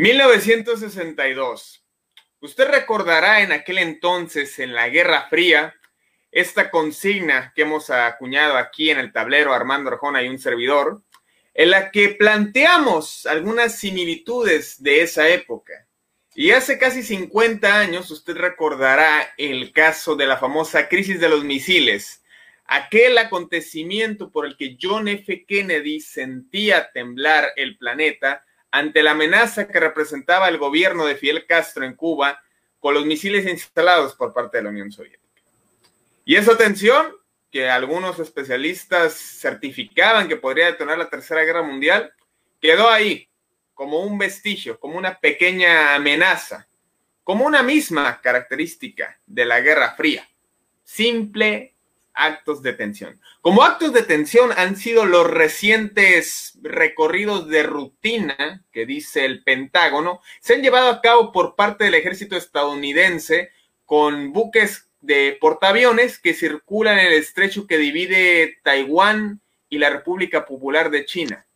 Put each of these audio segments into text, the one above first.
1962. Usted recordará en aquel entonces, en la Guerra Fría, esta consigna que hemos acuñado aquí en el tablero Armando Arjona y un servidor, en la que planteamos algunas similitudes de esa época. Y hace casi 50 años usted recordará el caso de la famosa crisis de los misiles, aquel acontecimiento por el que John F. Kennedy sentía temblar el planeta ante la amenaza que representaba el gobierno de Fidel Castro en Cuba con los misiles instalados por parte de la Unión Soviética. Y esa tensión, que algunos especialistas certificaban que podría detonar la Tercera Guerra Mundial, quedó ahí como un vestigio, como una pequeña amenaza, como una misma característica de la Guerra Fría, simple actos de tensión. Como actos de tensión han sido los recientes recorridos de rutina que dice el Pentágono, se han llevado a cabo por parte del ejército estadounidense con buques de portaaviones que circulan en el estrecho que divide Taiwán y la República Popular de China.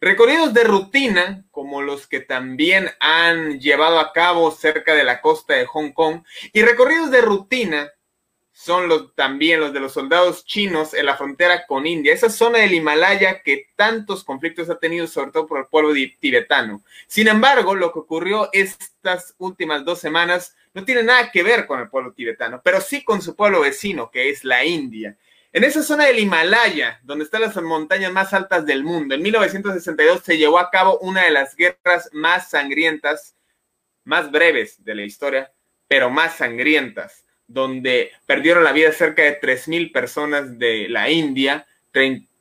Recorridos de rutina, como los que también han llevado a cabo cerca de la costa de Hong Kong, y recorridos de rutina son los, también los de los soldados chinos en la frontera con India, esa zona del Himalaya que tantos conflictos ha tenido, sobre todo por el pueblo tibetano. Sin embargo, lo que ocurrió estas últimas dos semanas no tiene nada que ver con el pueblo tibetano, pero sí con su pueblo vecino, que es la India. En esa zona del Himalaya, donde están las montañas más altas del mundo, en 1962 se llevó a cabo una de las guerras más sangrientas, más breves de la historia, pero más sangrientas donde perdieron la vida cerca de 3.000 personas de la India,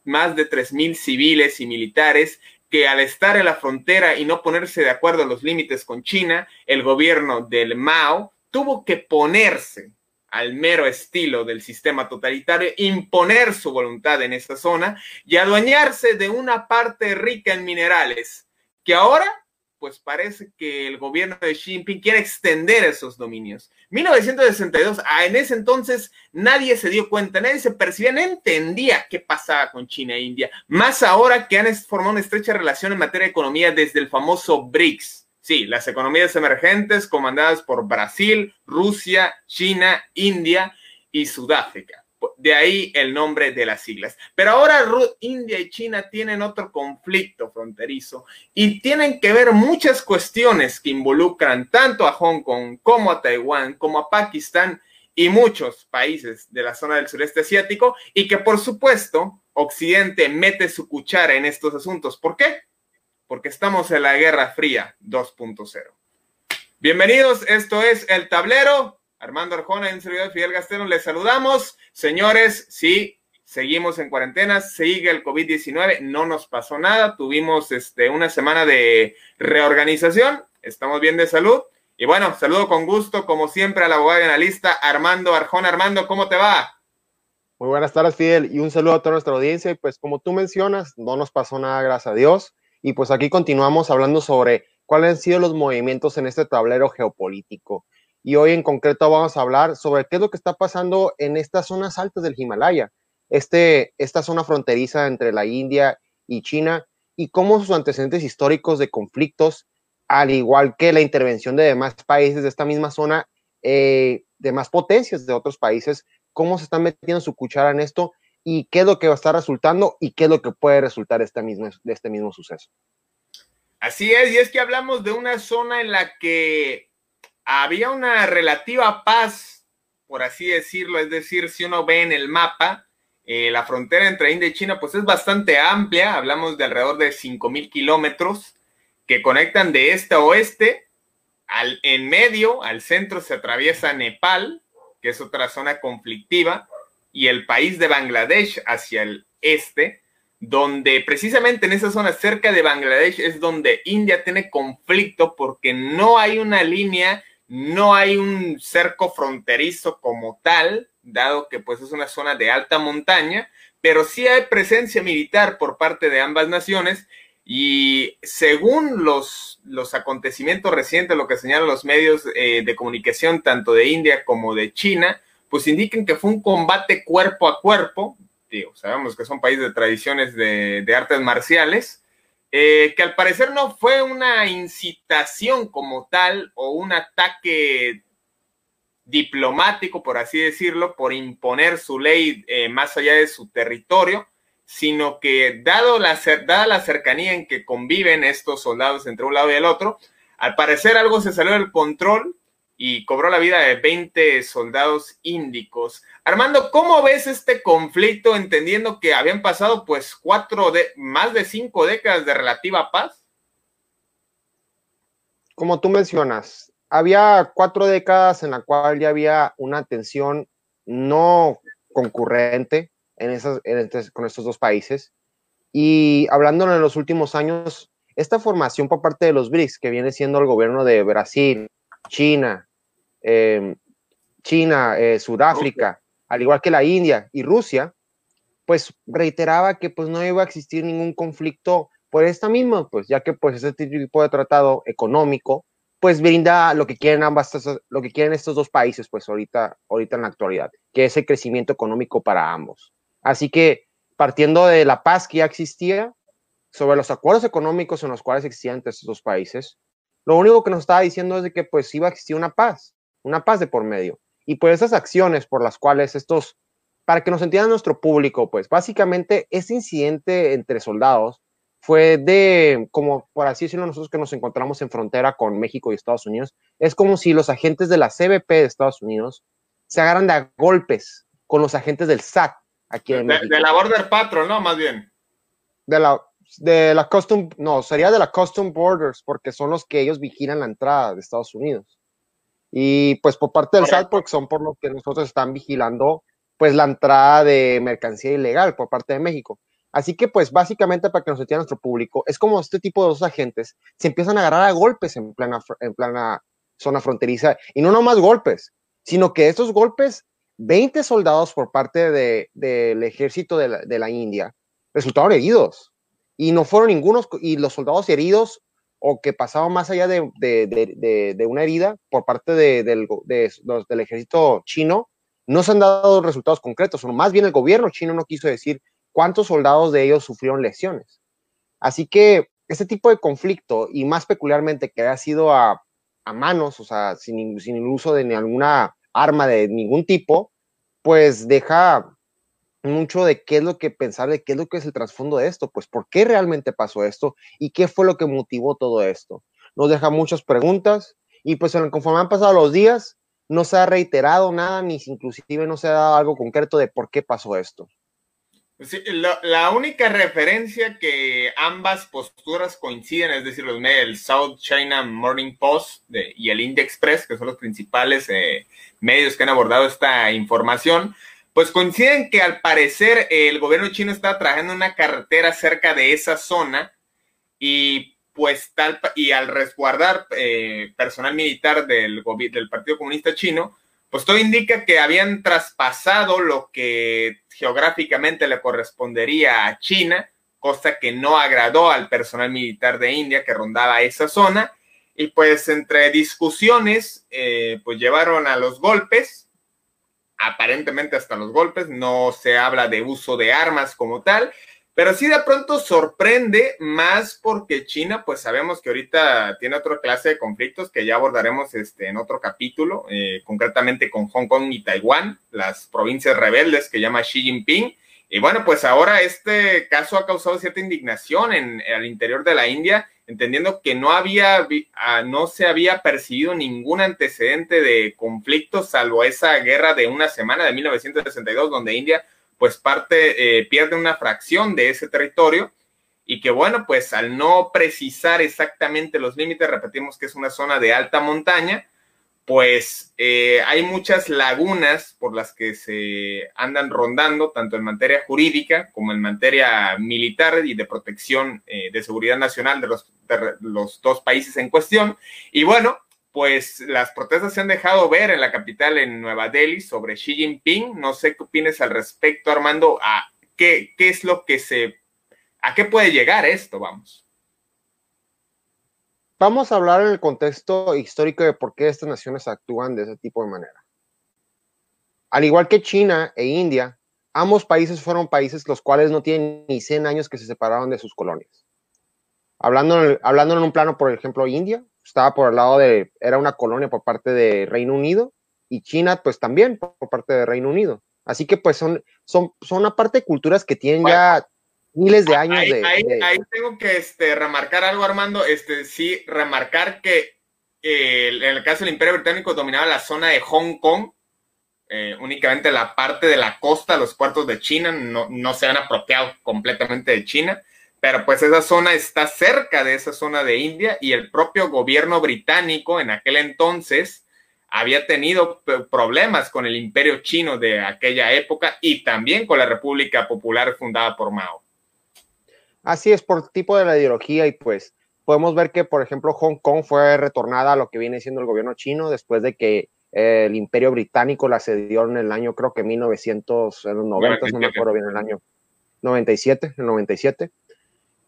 más de 3.000 civiles y militares, que al estar en la frontera y no ponerse de acuerdo en los límites con China, el gobierno del Mao tuvo que ponerse al mero estilo del sistema totalitario, imponer su voluntad en esa zona y adueñarse de una parte rica en minerales, que ahora pues parece que el gobierno de Xi Jinping quiere extender esos dominios. 1962, ah, en ese entonces nadie se dio cuenta, nadie se percibía, no entendía qué pasaba con China e India, más ahora que han formado una estrecha relación en materia de economía desde el famoso BRICS. Sí, las economías emergentes comandadas por Brasil, Rusia, China, India y Sudáfrica. De ahí el nombre de las siglas. Pero ahora India y China tienen otro conflicto fronterizo y tienen que ver muchas cuestiones que involucran tanto a Hong Kong como a Taiwán, como a Pakistán y muchos países de la zona del sureste asiático y que por supuesto Occidente mete su cuchara en estos asuntos. ¿Por qué? Porque estamos en la Guerra Fría 2.0. Bienvenidos, esto es El Tablero. Armando Arjona un servidor Fidel Gastero, les saludamos. Señores, sí, seguimos en cuarentena, sigue el COVID-19, no nos pasó nada, tuvimos este, una semana de reorganización, estamos bien de salud. Y bueno, saludo con gusto, como siempre, al abogado y analista Armando Arjona. Armando, ¿cómo te va? Muy buenas tardes, Fidel, y un saludo a toda nuestra audiencia. Y pues como tú mencionas, no nos pasó nada, gracias a Dios. Y pues aquí continuamos hablando sobre cuáles han sido los movimientos en este tablero geopolítico y hoy en concreto vamos a hablar sobre qué es lo que está pasando en estas zonas altas del Himalaya, este, esta zona fronteriza entre la India y China y cómo sus antecedentes históricos de conflictos, al igual que la intervención de demás países de esta misma zona, eh, de más potencias de otros países, cómo se están metiendo su cuchara en esto y qué es lo que va a estar resultando y qué es lo que puede resultar de este mismo suceso. Así es, y es que hablamos de una zona en la que había una relativa paz, por así decirlo, es decir, si uno ve en el mapa, eh, la frontera entre India y China pues es bastante amplia, hablamos de alrededor de 5.000 kilómetros que conectan de este a oeste, al, en medio, al centro se atraviesa Nepal, que es otra zona conflictiva, y el país de Bangladesh hacia el este, donde precisamente en esa zona cerca de Bangladesh es donde India tiene conflicto porque no hay una línea, no hay un cerco fronterizo como tal, dado que pues es una zona de alta montaña, pero sí hay presencia militar por parte de ambas naciones y según los, los acontecimientos recientes, lo que señalan los medios eh, de comunicación tanto de India como de China, pues indican que fue un combate cuerpo a cuerpo, digo, sabemos que son países de tradiciones de, artes marciales, eh, que al parecer no fue una incitación como tal o un ataque diplomático, por así decirlo, por imponer su ley eh, más allá de su territorio, sino que dado la, dada la cercanía en que conviven estos soldados entre un lado y el otro, al parecer algo se salió del control y cobró la vida de 20 soldados índicos. Armando, ¿cómo ves este conflicto entendiendo que habían pasado pues cuatro de más de cinco décadas de relativa paz? Como tú mencionas, había cuatro décadas en la cual ya había una tensión no concurrente en esas, con estos dos países. Y hablando en los últimos años, esta formación por parte de los BRICS, que viene siendo el gobierno de Brasil, China, Em, China, eh, Sudáfrica, al igual que la India y Rusia, pues reiteraba que pues no iba a existir ningún conflicto por esta misma, pues ya que pues este tipo de tratado económico pues brinda lo que quieren ambas, lo que quieren estos dos países pues ahorita, ahorita en la actualidad, que es el crecimiento económico para ambos. Así que partiendo de la paz que ya existía, sobre los acuerdos económicos en los cuales existían entre estos dos países, lo único que nos estaba diciendo es de que pues iba a existir una paz, una paz de por medio. Y pues esas acciones por las cuales estos, para que nos entienda nuestro público, pues básicamente ese incidente entre soldados fue de, como por así decirlo, nosotros que nos encontramos en frontera con México y Estados Unidos, es como si los agentes de la CBP de Estados Unidos se agarran de golpes con los agentes del SAT aquí en de, México. De la Border Patrol, ¿no? Más bien. De la, de la Custom, no, sería de la Custom Borders, porque son los que ellos vigilan la entrada de Estados Unidos. Y pues por parte del SAT, porque son por lo que nosotros están vigilando pues la entrada de mercancía ilegal por parte de México. Así que pues básicamente para que nos entienda nuestro público, es como este tipo de dos agentes se empiezan a agarrar a golpes en plena, en plena zona fronteriza y no nomás golpes, sino que estos golpes, 20 soldados por parte del de, ejército de la, de la India resultaron heridos y no fueron ningunos, y los soldados heridos o que pasaba más allá de, una herida por parte del, del ejército chino, no se han dado resultados concretos, o más bien el gobierno chino no quiso decir cuántos soldados de ellos sufrieron lesiones. Así que este tipo de conflicto, y más peculiarmente que ha sido a, manos, o sea, sin, sin el uso de ni alguna arma de ningún tipo, pues deja mucho de qué es lo que pensar, de qué es lo que es el trasfondo de esto, pues por qué realmente pasó esto y qué fue lo que motivó todo esto. Nos deja muchas preguntas y pues conforme han pasado los días, no se ha reiterado nada, ni inclusive no se ha dado algo concreto de por qué pasó esto. la única referencia que ambas posturas coinciden, es decir, los el South China Morning Post y el India Express, que son los principales eh, medios que han abordado esta información, pues coinciden que al parecer el gobierno chino está trabajando una carretera cerca de esa zona y pues tal y al resguardar eh, personal militar del, del Partido Comunista Chino, pues todo indica que habían traspasado lo que geográficamente le correspondería a China, cosa que no agradó al personal militar de India que rondaba esa zona, y pues entre discusiones, eh, pues llevaron a los golpes, aparentemente hasta los golpes, no se habla de uso de armas como tal, pero sí de pronto sorprende más porque China, pues sabemos que ahorita tiene otra clase de conflictos que ya abordaremos este, en otro capítulo, eh, concretamente con Hong Kong y Taiwán, las provincias rebeldes que llama Xi Jinping, Y bueno, pues ahora este caso ha causado cierta indignación en, el interior de la India, entendiendo que no había, ah, no se había percibido ningún antecedente de conflicto, salvo esa guerra de una semana de 1962, donde India, pues parte, eh, pierde una fracción de ese territorio y que bueno, pues al no precisar exactamente los límites, repetimos que es una zona de alta montaña, pues eh, hay muchas lagunas por las que se andan rondando, tanto en materia jurídica como en materia militar y de protección eh, de seguridad nacional de los, dos países en cuestión. Y bueno, pues las protestas se han dejado ver en la capital, en Nueva Delhi, sobre Xi Jinping. No sé qué opinas al respecto, Armando, a qué, qué es lo que se... ¿A qué puede llegar esto? Vamos. Vamos a hablar en el contexto histórico de por qué estas naciones actúan de ese tipo de manera. Al igual que China e India, ambos países fueron países los cuales no tienen ni 100 años que se separaron de sus colonias. Hablando en, hablando en un plano, por ejemplo, India estaba por el lado de, era una colonia por parte de Reino Unido y China pues también por parte de Reino Unido. Así que pues son, son, son una parte de culturas que tienen ya miles de años ahí, de, ahí, tengo que este, remarcar algo, Armando. Este, sí, remarcar que eh, en el caso del Imperio Británico dominaba la zona de Hong Kong, eh, únicamente la parte de la costa, los puertos de China, no, no se han apropiado completamente de China, pero pues esa zona está cerca de esa zona de India y el propio gobierno británico en aquel entonces había tenido problemas con el imperio chino de aquella época y también con la República Popular fundada por Mao. Así es, por tipo de la ideología y pues podemos ver que, por ejemplo, Hong Kong fue retornada a lo que viene siendo el gobierno chino después de que eh, el imperio británico la cedió en el año, creo que 1990, no me acuerdo bien el año, 97, el 97.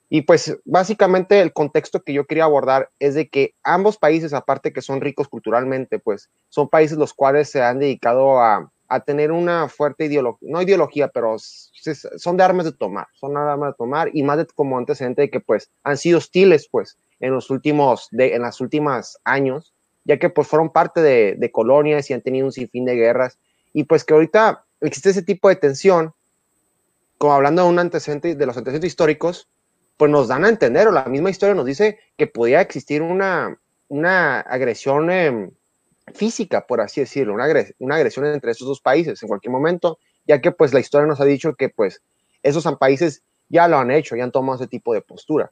Y pues básicamente el contexto que yo quería abordar es de que ambos países, aparte que son ricos culturalmente, pues son países los cuales se han dedicado a, a tener una fuerte ideología, no ideología, pero son de armas de tomar, son armas de tomar y más de como antecedente de que pues han sido hostiles pues en los últimos, de, en las últimas años, ya que pues fueron parte de, colonias y han tenido un sinfín de guerras. Y pues que ahorita existe ese tipo de tensión, como hablando de un antecedente, de los antecedentes históricos, pues nos dan a entender, o la misma historia nos dice que podía existir una, una agresión eh, física, por así decirlo, una, agresión entre esos dos países en cualquier momento, ya que pues la historia nos ha dicho que pues esos países ya lo han hecho, ya han tomado ese tipo de postura.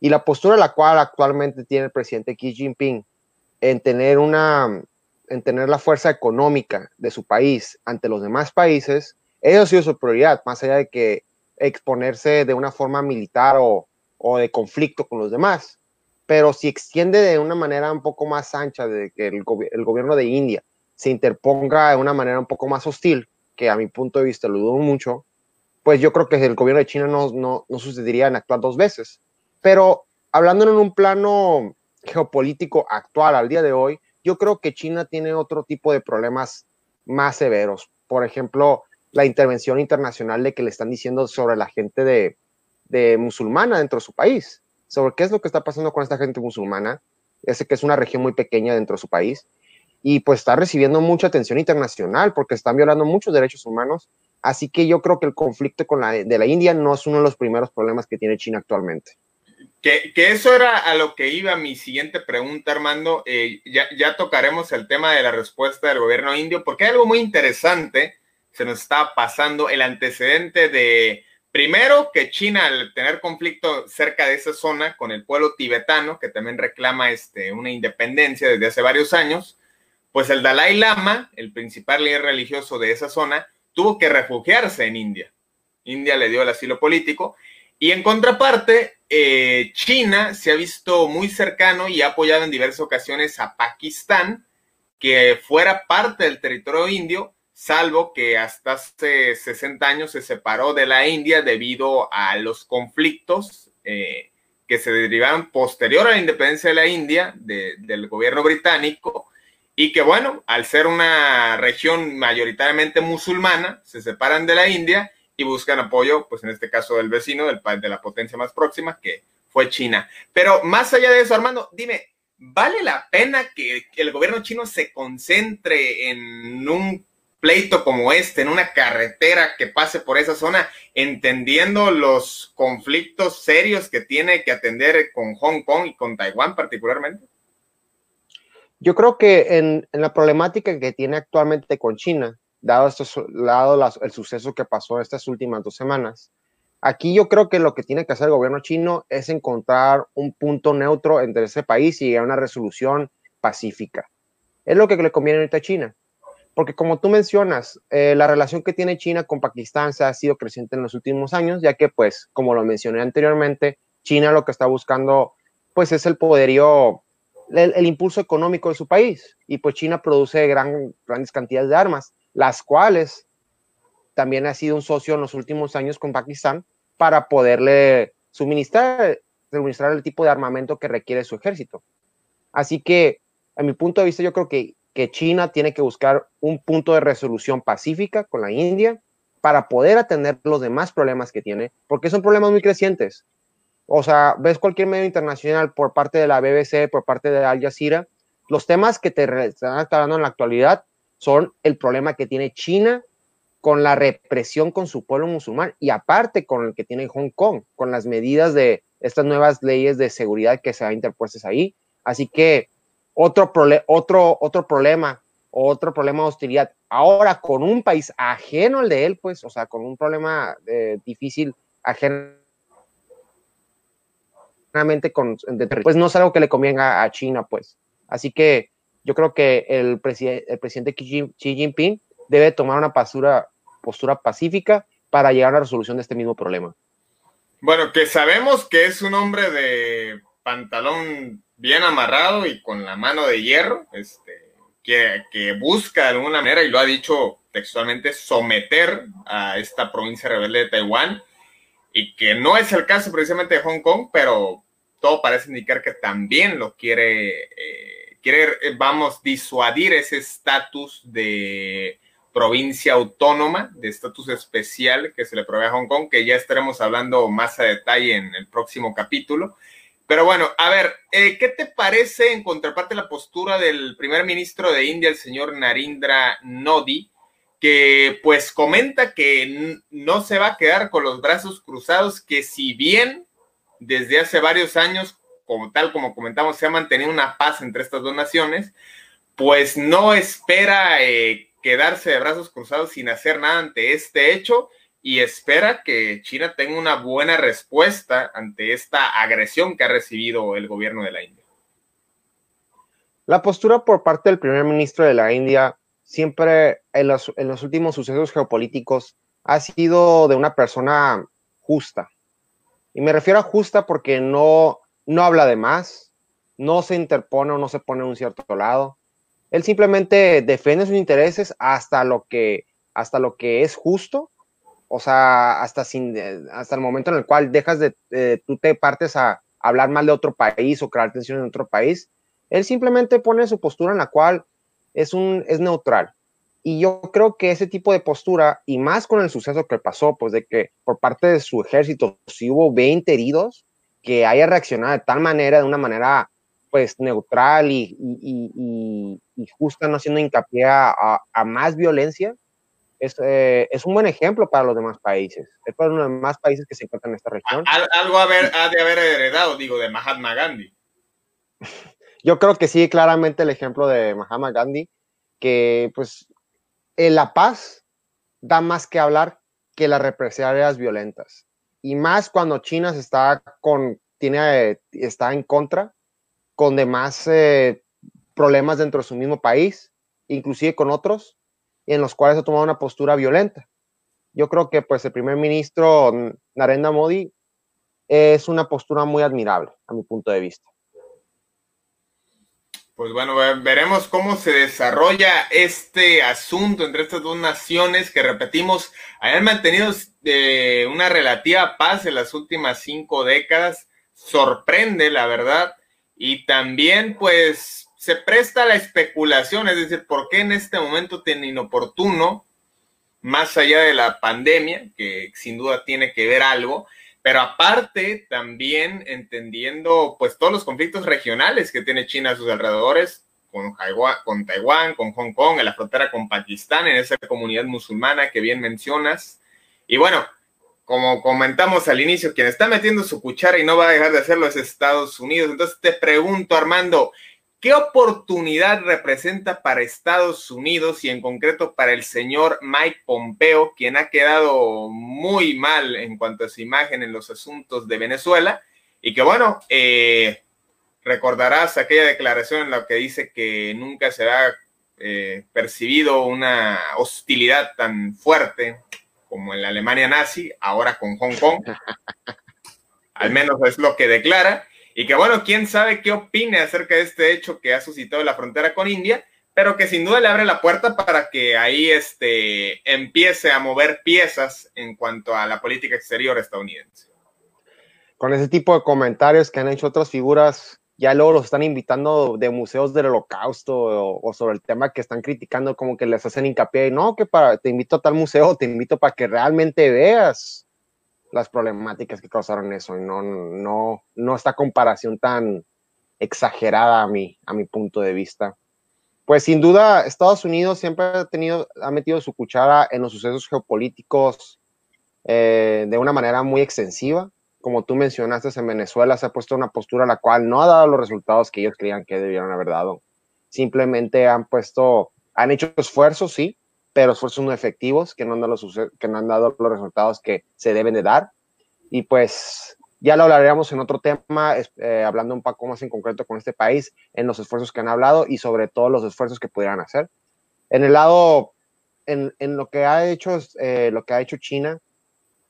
Y la postura la cual actualmente tiene el presidente Xi Jinping en tener una en tener la fuerza económica de su país ante los demás países, eso ha sido su prioridad, más allá de que exponerse de una forma militar o de conflicto con los demás pero si extiende de una manera un poco más ancha, de que el, gobierno de India se interponga de una manera un poco más hostil, que a mi punto de vista lo dudo mucho, pues yo creo que el gobierno de China no, no, no sucedería en actuar dos veces. Pero hablando en un plano geopolítico actual, al día de hoy, yo creo que China tiene otro tipo de problemas más severos. Por ejemplo, la intervención internacional de que le están diciendo sobre la gente de, de musulmana dentro de su país sobre qué es lo que está pasando con esta gente musulmana, ese que es una región muy pequeña dentro de su país, y pues está recibiendo mucha atención internacional porque están violando muchos derechos humanos. Así que yo creo que el conflicto con la, de la India no es uno de los primeros problemas que tiene China actualmente. Que, que eso era a lo que iba mi siguiente pregunta, Armando. Eh, ya, ya tocaremos el tema de la respuesta del gobierno indio, porque hay algo muy interesante, se nos está pasando el antecedente de Primero, que China, al tener conflicto cerca de esa zona con el pueblo tibetano, que también reclama este, una independencia desde hace varios años, pues el Dalai Lama, el principal líder religioso de esa zona, tuvo que refugiarse en India. India le dio el asilo político. Y en contraparte, eh, China se ha visto muy cercano y ha apoyado en diversas ocasiones a Pakistán, que fuera parte del territorio indio, salvo que hasta hace 60 años se separó de la India debido a los conflictos eh, que se derivaron posterior a la independencia de la India del gobierno británico y que bueno, al ser una región mayoritariamente musulmana, se separan de la India y buscan apoyo, pues en este caso del vecino, del, de la potencia más próxima, que fue China. Pero más allá de eso, Armando, dime, ¿vale la pena que el gobierno chino se concentre en un pleito como este en una carretera que pase por esa zona, entendiendo los conflictos serios que tiene que atender con Hong Kong y con Taiwán particularmente? Yo creo que en, la problemática que tiene actualmente con China, dado, el suceso que pasó estas últimas dos semanas, aquí yo creo que lo que tiene que hacer el gobierno chino es encontrar un punto neutro entre ese país y llegar a una resolución pacífica. Es lo que le conviene a China porque como tú mencionas, eh, la relación que tiene China con Pakistán se ha sido creciente en los últimos años, ya que, pues, como lo mencioné anteriormente, China lo que está buscando, pues, es el poderío, el, impulso económico de su país. Y pues China produce gran, grandes cantidades de armas, las cuales también ha sido un socio en los últimos años con Pakistán para poderle suministrar, suministrar el tipo de armamento que requiere su ejército. Así que, a mi punto de vista, yo creo que que China tiene que buscar un punto de resolución pacífica con la India para poder atender los demás problemas que tiene, porque son problemas muy crecientes. O sea, ves cualquier medio internacional por parte de la BBC, por parte de Al Jazeera, los temas que te están aclarando en la actualidad son el problema que tiene China con la represión con su pueblo musulmán y aparte con el que tiene Hong Kong, con las medidas de estas nuevas leyes de seguridad que se han interpuestas ahí. Así que otro, otro, otro problema, otro problema de hostilidad. Ahora con un país ajeno al de él, pues, o sea, con un problema eh, difícil, ajeno con, pues no es algo que le convenga a China, pues. Así que yo creo que el, el presidente Xi, Jinping debe tomar una postura, postura pacífica para llegar a la resolución de este mismo problema. Bueno, que sabemos que es un hombre de pantalón bien amarrado y con la mano de hierro, este, que, que, busca de alguna manera, y lo ha dicho textualmente, someter a esta provincia rebelde de Taiwán, y que no es el caso precisamente de Hong Kong, pero todo parece indicar que también lo quiere, eh, quiere, eh, vamos, disuadir ese estatus de provincia autónoma, de estatus especial que se le provee a Hong Kong, que ya estaremos hablando más a detalle en el próximo capítulo. Pero bueno, a ver, eh, ¿qué te parece en contraparte la postura del primer ministro de India, el señor Narendra Nodi, que pues comenta que no se va a quedar con los brazos cruzados, que si bien desde hace varios años, como tal como comentamos, se ha mantenido una paz entre estas dos naciones, pues no espera eh, quedarse de brazos cruzados sin hacer nada ante este hecho y espera que China tenga una buena respuesta ante esta agresión que ha recibido el gobierno de la India. La postura por parte del primer ministro de la India siempre en los, últimos sucesos geopolíticos ha sido de una persona justa. Y me refiero a justa porque no, no habla de más, no se interpone o no se pone en un cierto lado. Él simplemente defiende sus intereses hasta lo que, hasta lo que es justo o sea, hasta, sin, eh, hasta el momento en el cual dejas de, eh, tú te partes a hablar mal de otro país o crear tensión en otro país, él simplemente pone su postura en la cual es, un, es neutral. Y yo creo que ese tipo de postura, y más con el suceso que pasó, pues de que por parte de su ejército, si hubo 20 heridos, que haya reaccionado de tal manera, de una manera pues neutral y, y, y, justa, no haciendo hincapié a, a, más violencia, eh, es, un buen ejemplo para los demás países. Es para los demás países que se encuentran en esta región. algo ha de haber heredado, digo, de Mahatma Gandhi. Yo creo que sí, claramente el ejemplo de Mahatma Gandhi, que pues en la paz da más que hablar que las represalias violentas. Y más cuando China está, con, tiene, está en contra con demás eh, problemas dentro de su mismo país, inclusive con otros, en los cuales ha tomado una postura violenta. Yo creo que pues el primer ministro Narendra Modi es una postura muy admirable a mi punto de vista. Pues bueno, veremos cómo se desarrolla este asunto entre estas dos naciones que repetimos, hayan mantenido eh, una relativa paz en las últimas cinco décadas. Sorprende, la verdad. Y también, pues, se presta la especulación, es decir, ¿por qué en este momento tan inoportuno, más allá de la pandemia, que sin duda tiene que ver algo, pero aparte también entendiendo pues todos los conflictos regionales que tiene China a sus alrededores, con, con Taiwán, con Hong Kong, en la frontera con Pakistán, en esa comunidad musulmana que bien mencionas. Y bueno, como comentamos al inicio, quien está metiendo su cuchara y no va a dejar de hacerlo es Estados Unidos. Entonces te pregunto, Armando, ¿qué oportunidad representa para Estados Unidos y en concreto para el señor Mike Pompeo, quien ha quedado muy mal en cuanto a su imagen en los asuntos de Venezuela? Y que bueno, eh, recordarás aquella declaración en la que dice que nunca se ha eh, percibido una hostilidad tan fuerte como en la Alemania nazi, ahora con Hong Kong. Al menos es lo que declara. Y que bueno, quién sabe qué opine acerca de este hecho que ha suscitado la frontera con India, pero que sin duda le abre la puerta para que ahí este, empiece a mover piezas en cuanto a la política exterior estadounidense. Con ese tipo de comentarios que han hecho otras figuras, ya luego los están invitando de museos del holocausto o, sobre el tema que están criticando, como que les hacen hincapié, no, que para, te invito a tal museo, te invito para que realmente veas las problemáticas que causaron eso, y no, no, no esta comparación tan exagerada a mi, a mi punto de vista. Pues sin duda, Estados Unidos siempre ha tenido, ha metido su cuchara en los sucesos geopolíticos eh, de una manera muy extensiva como tú mencionaste, en Venezuela se ha puesto una postura la cual no ha dado los resultados que ellos creían que debieron haber dado. Simplemente han puesto, han hecho esfuerzos, sí, pero esfuerzos no efectivos que no han dado los, resultados que se deben de dar. Y pues ya lo hablaremos en otro tema, eh, hablando un poco más en concreto con este país, en los esfuerzos que han hablado y sobre todo los esfuerzos que pudieran hacer. En el lado, en, en lo que ha hecho, eh, lo que ha hecho China,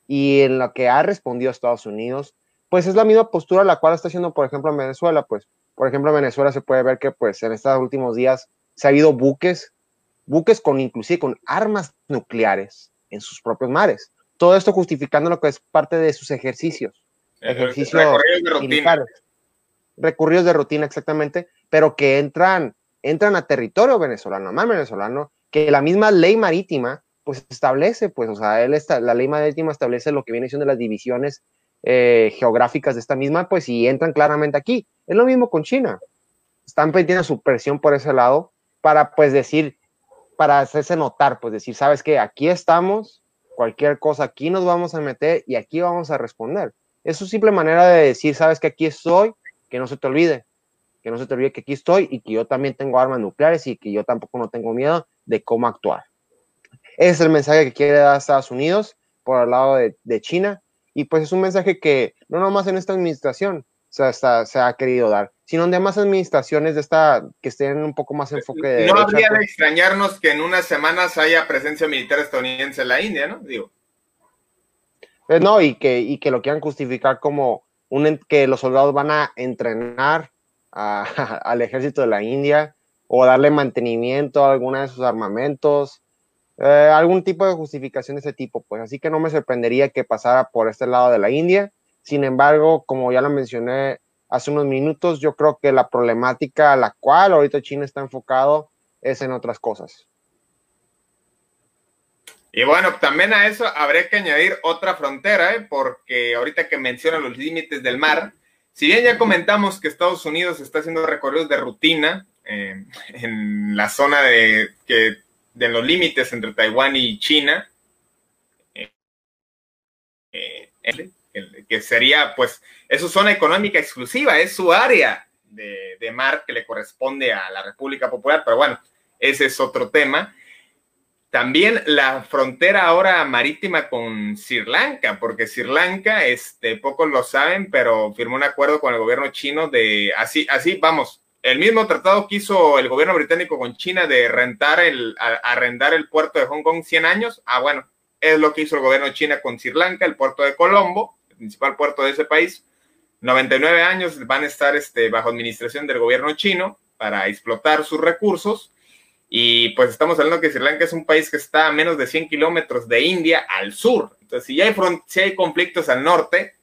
y en lo que ha respondido Estados Unidos, pues es la misma postura la cual está haciendo, por ejemplo, en Venezuela. Pues, por ejemplo, en Venezuela se puede ver que, pues, en estos últimos días se ha habido buques, buques con inclusive con armas nucleares en sus propios mares. Todo esto justificando lo que es parte de sus ejercicios. Ejercicios recorridos de rutina. Recorridos de rutina, exactamente, pero que entran, entran a territorio venezolano, más venezolano, que la misma ley marítima pues establece, pues, o sea, él está, la ley marítima establece lo que viene siendo las divisiones eh, geográficas de esta misma, pues, y entran claramente aquí. Es lo mismo con China. Están metiendo su presión por ese lado para, pues, decir, para hacerse notar, pues, decir, sabes que aquí estamos, cualquier cosa, aquí nos vamos a meter y aquí vamos a responder. Es su simple manera de decir, sabes que aquí estoy, que no se te olvide, que no se te olvide que aquí estoy y que yo también tengo armas nucleares y que yo tampoco no tengo miedo de cómo actuar. Ese es el mensaje que quiere dar Estados Unidos por el lado de, China. Y pues es un mensaje que no nomás en esta administración se, ha querido dar, sino en demás administraciones de esta que estén un poco más enfoque de. No habría de extrañarnos que en unas semanas haya presencia militar estadounidense en la India, ¿no? Digo. Pues no, y que, y que lo quieran justificar como un, que los soldados van a entrenar al ejército de la India o darle mantenimiento a alguna de sus armamentos eh, algún tipo de justificación de ese tipo, pues así que no me sorprendería que pasara por este lado de la India. Sin embargo, como ya lo mencioné hace unos minutos, yo creo que la problemática a la cual ahorita China está enfocado es en otras cosas. Y bueno, también a eso habría que añadir otra frontera, ¿eh? porque ahorita que menciona los límites del mar, si bien ya comentamos que Estados Unidos está haciendo recorridos de rutina eh, en la zona de que de los límites entre Taiwán y China, eh, eh, que sería, pues, es su zona económica exclusiva, es su área de, de, mar que le corresponde a la República Popular, pero bueno, ese es otro tema. También la frontera ahora marítima con Sri Lanka, porque Sri Lanka, este, pocos lo saben, pero firmó un acuerdo con el gobierno chino de, así, así, vamos, el mismo tratado que hizo el gobierno británico con China de rentar el, arrendar el puerto de Hong Kong 100 años, ah, bueno, es lo que hizo el gobierno China con Sri Lanka, el puerto de Colombo, principal puerto de ese país. 99 años van a estar este, bajo administración del gobierno chino para explotar sus recursos. Y pues estamos hablando que Sri Lanka es un país que está a menos de 100 kilómetros de India al sur. Entonces, si ya hay, si hay conflictos al norte,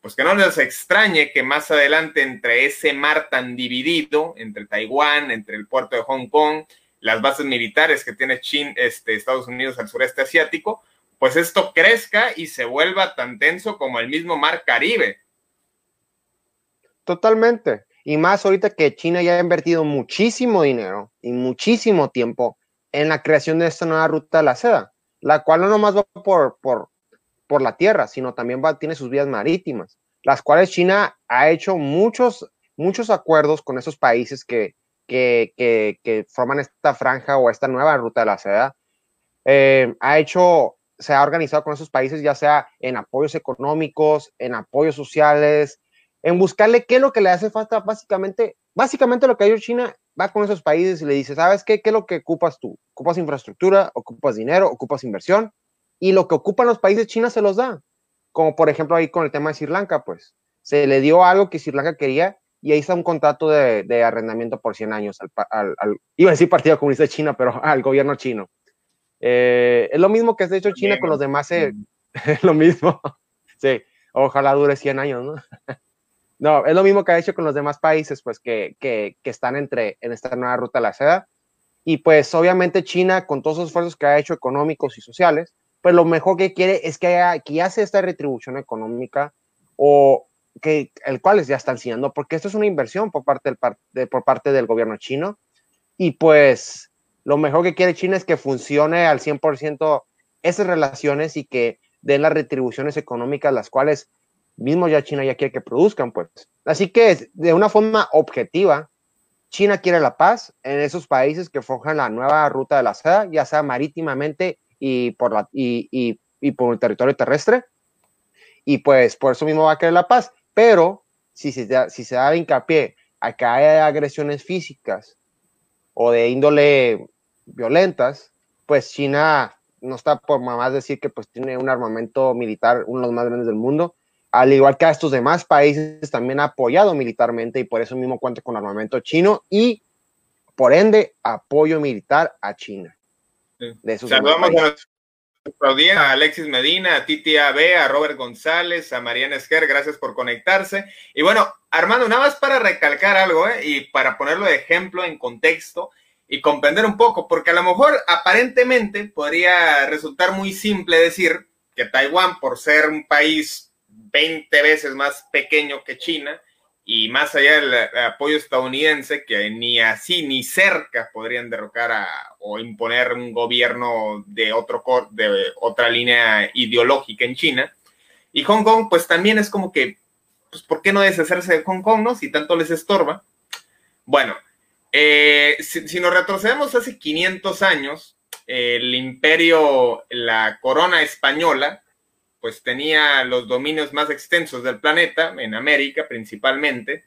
pues que no les extrañe que más adelante entre ese mar tan dividido, entre Taiwán, entre el puerto de Hong Kong, las bases militares que tiene China, este, Estados Unidos al sureste asiático, pues esto crezca y se vuelva tan tenso como el mismo mar Caribe. Totalmente. Y más ahorita que China ya ha invertido muchísimo dinero y muchísimo tiempo en la creación de esta nueva ruta de la seda, la cual no nomás va por, por, por la tierra, sino también va, tiene sus vías marítimas, las cuales China ha hecho muchos, muchos acuerdos con esos países que, que, que, forman esta franja o esta nueva ruta de la seda. Eh, ha hecho, se ha organizado con esos países, ya sea en apoyos económicos, en apoyos sociales, en buscarle qué es lo que le hace falta, básicamente, básicamente lo que ha hecho China, va con esos países y le dice, ¿sabes qué? ¿Qué es lo que ocupas tú? ¿Ocupas infraestructura? ¿Ocupas dinero? ¿Ocupas inversión? Y lo que ocupan los países China se los da. Como por ejemplo ahí con el tema de Sri Lanka, pues se le dio algo que Sri Lanka quería y ahí está un contrato de, arrendamiento por 100 años al, iba a decir Partido Comunista de China, pero al gobierno chino. Eh, es lo mismo que ha hecho China con los demás, eh, es lo mismo. sí, ojalá dure 100 años, ¿no? No, es lo mismo que ha hecho con los demás países, pues que, que, que están entre, en esta nueva ruta de la seda. Y pues obviamente China, con todos los esfuerzos que ha hecho económicos y sociales, pues lo mejor que quiere es que, haya, que hace esta retribución económica o que el cual ya están enseñando, porque esto es una inversión por parte del, por parte del gobierno chino. Y pues lo mejor que quiere China es que funcione al 100% esas relaciones y que den las retribuciones económicas, las cuales mismo ya China ya quiere que produzcan, pues. Así que de una forma objetiva, China quiere la paz en esos países que forjan la nueva ruta de la seda, ya sea marítimamente y por, la, y, por el territorio terrestre. Y pues por eso mismo va a querer la paz. Pero si se, da, si se da hincapié a que hay agresiones físicas o de índole violentas, pues China no está por más decir que pues tiene un armamento militar, uno de los más grandes del mundo, al igual que a estos demás países, también ha apoyado militarmente y por eso mismo cuenta con armamento chino y por ende apoyo militar a China. Saludamos a audiencia, a Alexis Medina, a Titi AB, a Robert González, a Mariana Esquer, gracias por conectarse. Y bueno, Armando, nada más para recalcar algo ¿eh? y para ponerlo de ejemplo en contexto y comprender un poco, porque a lo mejor aparentemente podría resultar muy simple decir que Taiwán, por ser un país 20 veces más pequeño que China y más allá del apoyo estadounidense, que ni así ni cerca podrían derrocar a, o imponer un gobierno de, otro, de otra línea ideológica en China. Y Hong Kong, pues también es como que, pues, ¿por qué no deshacerse de Hong Kong, no? Si tanto les estorba. Bueno, eh, si, nos retrocedemos hace 500 años, el imperio, la corona española, pues tenía los dominios más extensos del planeta, en América principalmente,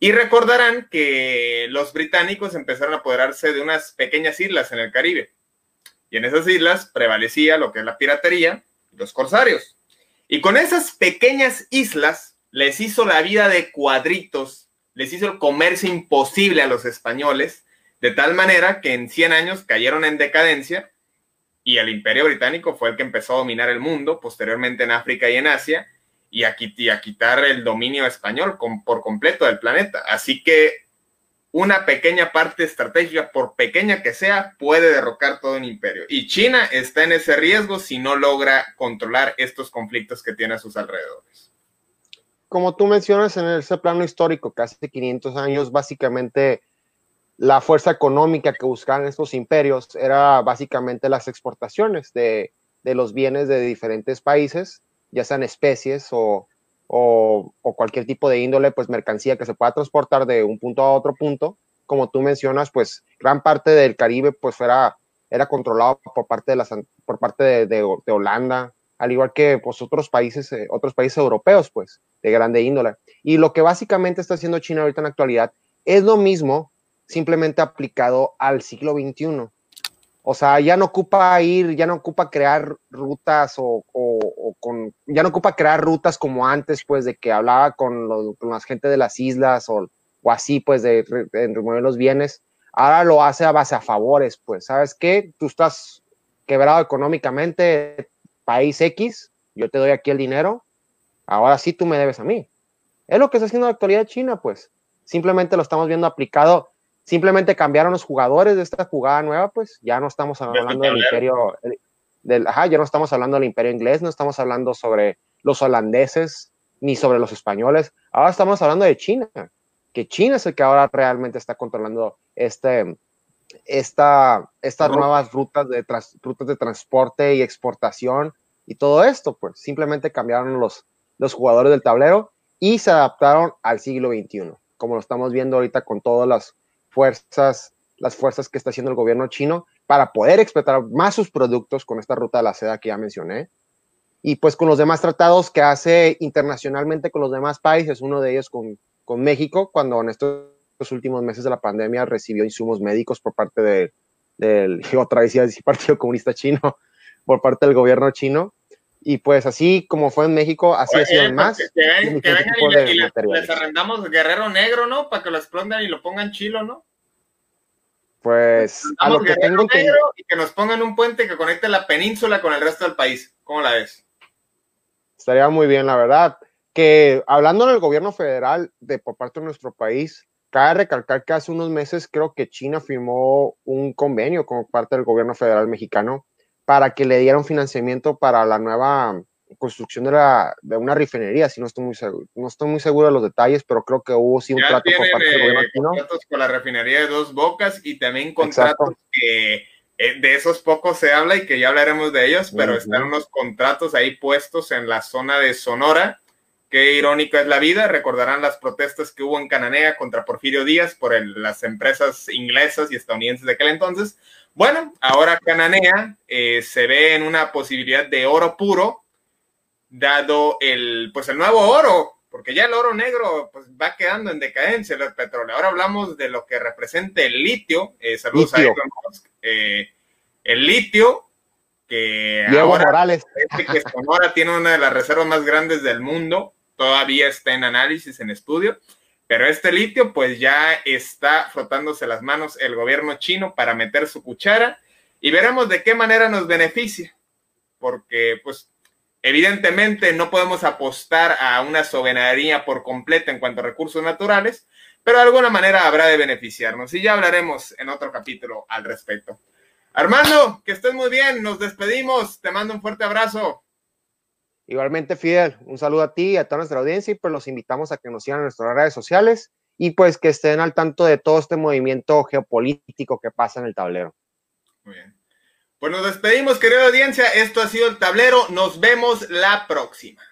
y recordarán que los británicos empezaron a apoderarse de unas pequeñas islas en el Caribe, y en esas islas prevalecía lo que es la piratería y los corsarios. Y con esas pequeñas islas les hizo la vida de cuadritos, les hizo el comercio imposible a los españoles, de tal manera que en 100 años cayeron en decadencia y el imperio británico fue el que empezó a dominar el mundo, posteriormente en África y en Asia, y a, quitar el dominio español por completo del planeta. Así que una pequeña parte estratégica, por pequeña que sea, puede derrocar todo un imperio. Y China está en ese riesgo si no logra controlar estos conflictos que tiene a sus alrededores. Como tú mencionas en ese plano histórico, casi 500 años, básicamente la fuerza económica que buscaban estos imperios era básicamente las exportaciones de, los bienes de diferentes países, ya sean especies o, cualquier tipo de índole, pues mercancía que se pueda transportar de un punto a otro punto. Como tú mencionas, pues gran parte del Caribe pues era, era controlado por parte, de, las, por parte de, Holanda, al igual que pues, otros países, eh, otros países europeos, pues, de grande índole. Y lo que básicamente está haciendo China ahorita en la actualidad es lo mismo simplemente aplicado al siglo XXI. O sea, ya no ocupa ir, ya no ocupa crear rutas o, con, ya no ocupa crear rutas como antes, pues, de que hablaba con, los, con la gente de las islas o, así, pues, de, remover los bienes. Ahora lo hace a base a favores, pues, ¿sabes qué? Tú estás quebrado económicamente, país X, yo te doy aquí el dinero, ahora sí tú me debes a mí. Es lo que está haciendo la actualidad China, pues. Simplemente lo estamos viendo aplicado simplemente cambiaron los jugadores de esta jugada nueva, pues ya no estamos hablando del imperio, del, ajá, ya no estamos hablando del imperio inglés, no estamos hablando sobre los holandeses ni sobre los españoles, ahora estamos hablando de China. que China es el que ahora realmente está controlando este, esta, estas nuevas rutas de, rutas de transporte y exportación y todo esto, pues simplemente cambiaron los, los jugadores del tablero y se adaptaron al siglo XXI, como lo estamos viendo ahorita con todas las fuerzas, las fuerzas que está haciendo el gobierno chino para poder explotar más sus productos con esta ruta de la seda que ya mencioné. Y pues con los demás tratados que hace internacionalmente con los demás países, uno de ellos con, con México, cuando en estos últimos meses de la pandemia recibió insumos médicos por parte de, del, otra vez decir Partido Comunista Chino, por parte del gobierno chino. Y pues así como fue en México, así ha sido en más. Que, vengan y, les, arrendamos guerrero negro, ¿no? Para que lo exploten y lo pongan chilo, ¿no? Pues a lo que tengo negro y que nos pongan un puente que conecte la península con el resto del país. ¿Cómo la ves? Estaría muy bien, la verdad. Que hablando del gobierno federal de por parte de nuestro país, Cabe recalcar que hace unos meses creo que China firmó un convenio como parte del gobierno federal mexicano para que le dieran financiamiento para la nueva construcción de, la, de una refinería, si no estoy muy seguro, no estoy muy seguro de los detalles, pero creo que hubo sí un trato por parte del gobierno chino. contratos con la refinería de Dos Bocas y también contratos que eh, de esos pocos se habla y que ya hablaremos de ellos, pero están unos contratos ahí puestos en la zona de Sonora Qué irónica es la vida. Recordarán las protestas que hubo en Cananea contra Porfirio Díaz por las empresas inglesas y estadounidenses de aquel entonces. Bueno, ahora Cananea eh, se ve en una posibilidad de oro puro, dado el, pues el nuevo oro, porque ya el oro negro pues, va quedando en decadencia el petróleo. Ahora hablamos de lo que representa el litio. Eh, saludos a Elon Musk. Eh, el litio, que ahora Morales. que Sonora tiene una de las reservas más grandes del mundo todavía está en análisis, en estudio, pero este litio pues ya está frotándose las manos el gobierno chino para meter su cuchara y veremos de qué manera nos beneficia, porque pues evidentemente no podemos apostar a una soberanía por completo en cuanto a recursos naturales, pero de alguna manera habrá de beneficiarnos y ya hablaremos en otro capítulo al respecto. Armando, que estés muy bien, nos despedimos, te mando un fuerte abrazo. Igualmente, Fidel, un saludo a ti y a toda nuestra audiencia y pues los invitamos a que nos sigan en nuestras redes sociales y pues que estén al tanto de todo este movimiento geopolítico que pasa en el tablero. Muy bien. Pues nos despedimos, querida audiencia. Esto ha sido el tablero. Nos vemos la próxima.